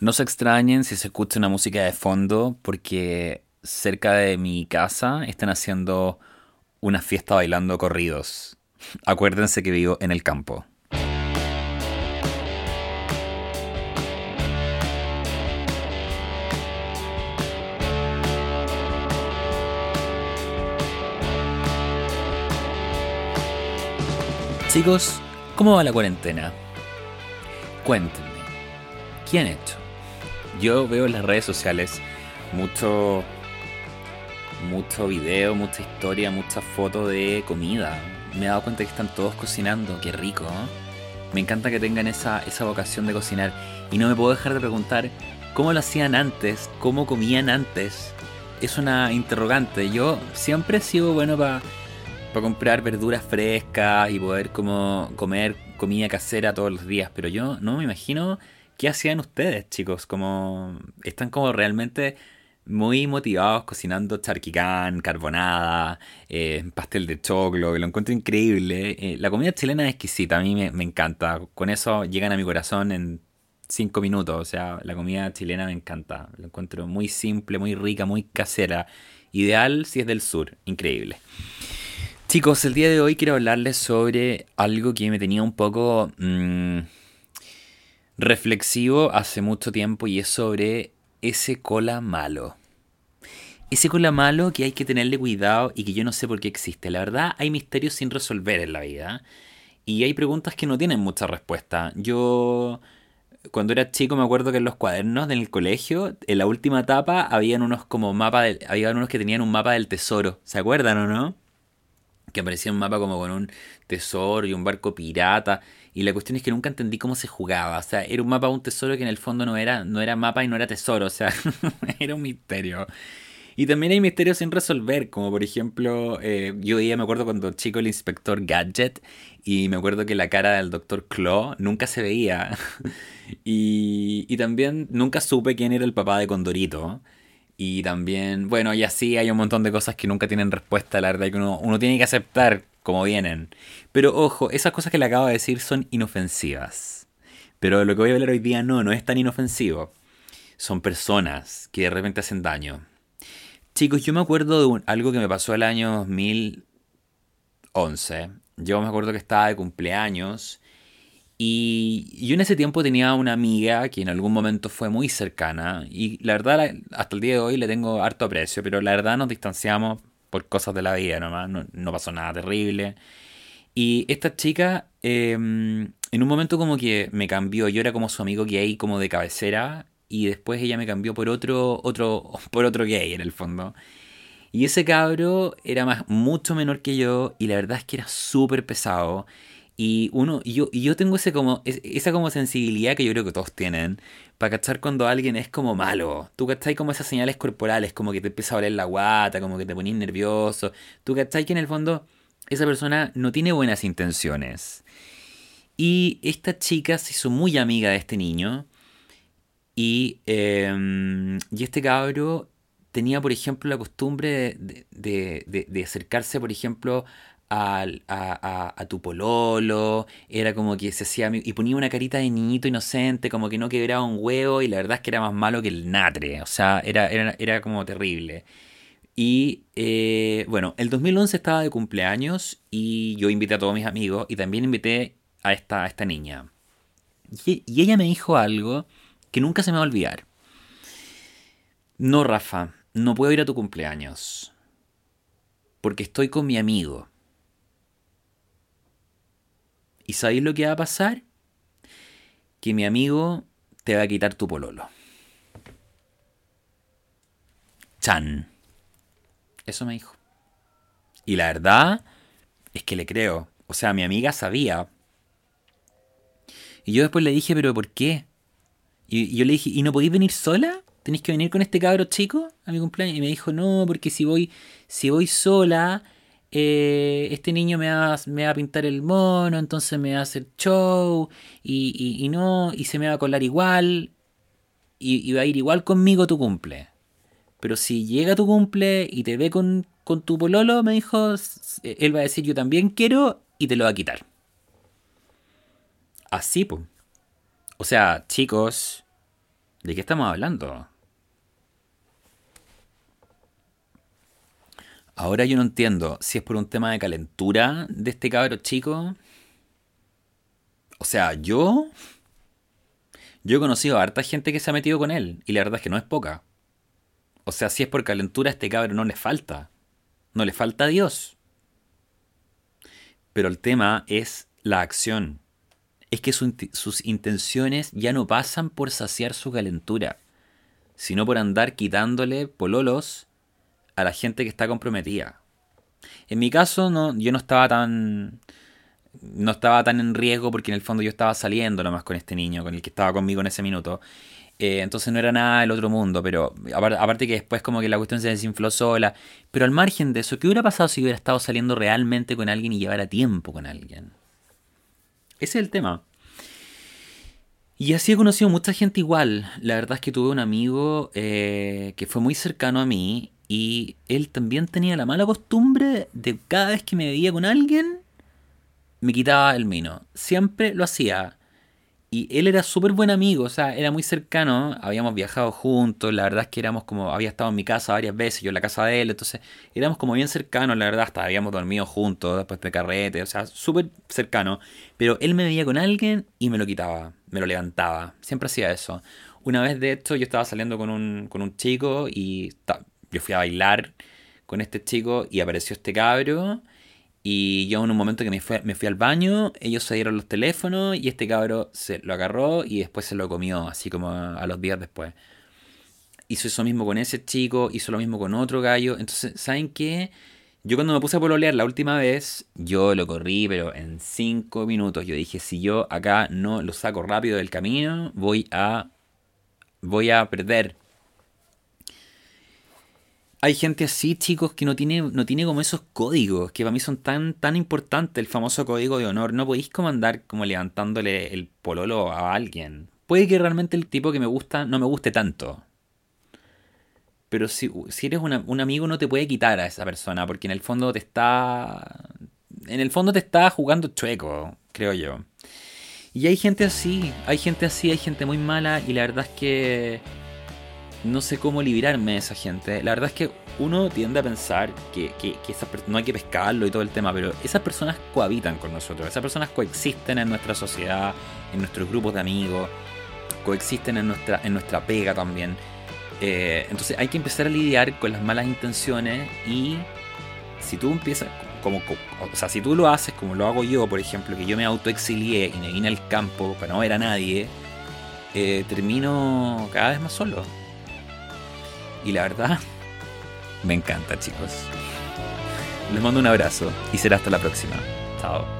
No se extrañen si se escucha una música de fondo porque cerca de mi casa están haciendo una fiesta bailando corridos. Acuérdense que vivo en el campo. Chicos, ¿cómo va la cuarentena? Cuéntenme, ¿qué han hecho? Yo veo en las redes sociales mucho mucho video, mucha historia, muchas fotos de comida. Me he dado cuenta que están todos cocinando, qué rico. Me encanta que tengan esa, esa vocación de cocinar. Y no me puedo dejar de preguntar cómo lo hacían antes, cómo comían antes. Es una interrogante. Yo siempre he sido bueno para comprar verduras frescas y poder como comer comida casera todos los días. Pero yo no me imagino qué hacían ustedes, chicos. Como están como realmente muy motivados cocinando charquicán, carbonada, eh, pastel de choclo, lo encuentro increíble. Eh, la comida chilena es exquisita, a mí me, encanta. Con eso llegan a mi corazón en cinco minutos. O sea, la comida chilena me encanta. La encuentro muy simple, muy rica, muy casera. Ideal si es del sur, increíble. Chicos, el día de hoy quiero hablarles sobre algo que me tenía un poco mmm, reflexivo hace mucho tiempo y es sobre ese cola malo. Ese cola malo que hay que tenerle cuidado y que yo no sé por qué existe. La verdad, hay misterios sin resolver en la vida. Y hay preguntas que no tienen mucha respuesta. Yo, cuando era chico, me acuerdo que en los cuadernos del colegio, en la última etapa, habían unos como mapa, de, habían unos que tenían un mapa del tesoro. ¿Se acuerdan o no? Que aparecía un mapa como con un tesoro y un barco pirata. Y la cuestión es que nunca entendí cómo se jugaba. O sea, era un mapa un tesoro que en el fondo no era, no era mapa y no era tesoro. O sea, era un misterio. Y también hay misterios sin resolver, como por ejemplo, eh, yo veía, me acuerdo cuando chico el inspector Gadget, y me acuerdo que la cara del doctor Claw nunca se veía. y, y también nunca supe quién era el papá de Condorito. Y también, bueno, y así hay un montón de cosas que nunca tienen respuesta, la verdad que uno, uno tiene que aceptar como vienen. Pero ojo, esas cosas que le acabo de decir son inofensivas. Pero lo que voy a hablar hoy día no, no es tan inofensivo. Son personas que de repente hacen daño. Chicos, yo me acuerdo de algo que me pasó el año 2011. Yo me acuerdo que estaba de cumpleaños. Y yo en ese tiempo tenía una amiga que en algún momento fue muy cercana. Y la verdad, hasta el día de hoy le tengo harto aprecio. Pero la verdad nos distanciamos por cosas de la vida nomás. No, pasó nada terrible. Y esta chica, eh, en un momento como que me cambió. Yo era como su amigo gay, como de cabecera y después ella me cambió por otro, otro, por otro gay en el fondo. Y ese cabro era más, mucho menor que yo y la verdad es que era súper pesado. Y uno, y yo, y yo tengo ese como, esa como sensibilidad que yo creo que todos tienen para cachar cuando alguien es como malo. Tú cachai como esas señales corporales, como que te empieza a oler la guata, como que te pones nervioso. Tú cachai que en el fondo esa persona no tiene buenas intenciones. Y esta chica se hizo muy amiga de este niño y, eh, y este cabro tenía, por ejemplo, la costumbre de, de, de, de acercarse, por ejemplo, a, a, a, tu pololo, era como que se hacía y ponía una carita de niñito inocente, como que no quebraba un huevo y la verdad es que era más malo que el natre, o sea, era, era, era como terrible. Y eh, bueno, el 2011 estaba de cumpleaños y yo invité a todos mis amigos y también invité a esta, a esta niña. Y, y ella me dijo algo que nunca se me va a olvidar. No, Rafa, no puedo ir a tu cumpleaños. Porque estoy con mi amigo. ¿Y sabéis lo que va a pasar? Que mi amigo te va a quitar tu pololo. Chan. Eso me dijo. Y la verdad es que le creo. O sea, mi amiga sabía. Y yo después le dije, pero ¿por qué? Y, yo le dije, ¿y no podéis venir sola? ¿Tenéis que venir con este cabro chico a mi cumpleaños? Y me dijo, no, porque si voy, si voy sola, eh, este niño me va, a pintar el mono, entonces me va a hacer show, y, no, y se me va a colar igual, y, va a ir igual conmigo tu cumple. Pero si llega tu cumple y te ve con, con tu pololo, me dijo, él va a decir yo también quiero, y te lo va a quitar. Así, pues. O sea, chicos, ¿De qué estamos hablando? Ahora yo no entiendo si es por un tema de calentura de este cabro chico. O sea, yo. Yo he conocido a harta gente que se ha metido con él, y la verdad es que no es poca. O sea, si es por calentura, a este cabro no le falta. No le falta a Dios. Pero el tema es la acción. Es que sus intenciones ya no pasan por saciar su calentura, sino por andar quitándole pololos a la gente que está comprometida. En mi caso, no, yo no estaba tan. No estaba tan en riesgo porque en el fondo yo estaba saliendo nomás con este niño, con el que estaba conmigo en ese minuto. Eh, entonces no era nada del otro mundo, pero aparte que después como que la cuestión se desinfló sola. Pero al margen de eso, ¿qué hubiera pasado si hubiera estado saliendo realmente con alguien y llevara tiempo con alguien? Ese es el tema. Y así he conocido mucha gente igual. La verdad es que tuve un amigo eh, que fue muy cercano a mí y él también tenía la mala costumbre de cada vez que me veía con alguien, me quitaba el vino. Siempre lo hacía. Y él era súper buen amigo, o sea, era muy cercano, habíamos viajado juntos, la verdad es que éramos como, había estado en mi casa varias veces, yo en la casa de él, entonces éramos como bien cercanos, la verdad, hasta habíamos dormido juntos después de carrete, o sea, súper cercano. Pero él me veía con alguien y me lo quitaba, me lo levantaba, siempre hacía eso. Una vez de hecho yo estaba saliendo con un, con un chico y yo fui a bailar con este chico y apareció este cabro y yo en un momento que me fui, me fui al baño, ellos se los teléfonos y este cabro se lo agarró y después se lo comió, así como a, los días después. Hizo eso mismo con ese chico, hizo lo mismo con otro gallo. Entonces, ¿saben qué? Yo cuando me puse a pololear la última vez, yo lo corrí, pero en cinco minutos. Yo dije, si yo acá no lo saco rápido del camino, voy a. voy a perder hay gente así, chicos, que no tiene, no tiene como esos códigos, que para mí son tan, tan importantes, el famoso código de honor. No podéis como andar como levantándole el pololo a alguien. Puede que realmente el tipo que me gusta no me guste tanto. Pero si, si eres un amigo no te puede quitar a esa persona, porque en el fondo te está... En el fondo te está jugando chueco, creo yo. Y hay gente así, hay gente así, hay gente muy mala, y la verdad es que no sé cómo liberarme de esa gente. La verdad es que uno tiende a pensar que, que, no hay que pescarlo y todo el tema, pero esas personas cohabitan con nosotros, esas personas coexisten en nuestra sociedad, en nuestros grupos de amigos, coexisten en nuestra, en nuestra pega también. Eh, entonces hay que empezar a lidiar con las malas intenciones y si tú empiezas, como, o sea, si tú lo haces como lo hago yo, por ejemplo, que yo me autoexilié y me vine al campo para no ver a nadie, eh, termino cada vez más solo. Y la verdad, me encanta, chicos. Les mando un abrazo y será hasta la próxima. Chao.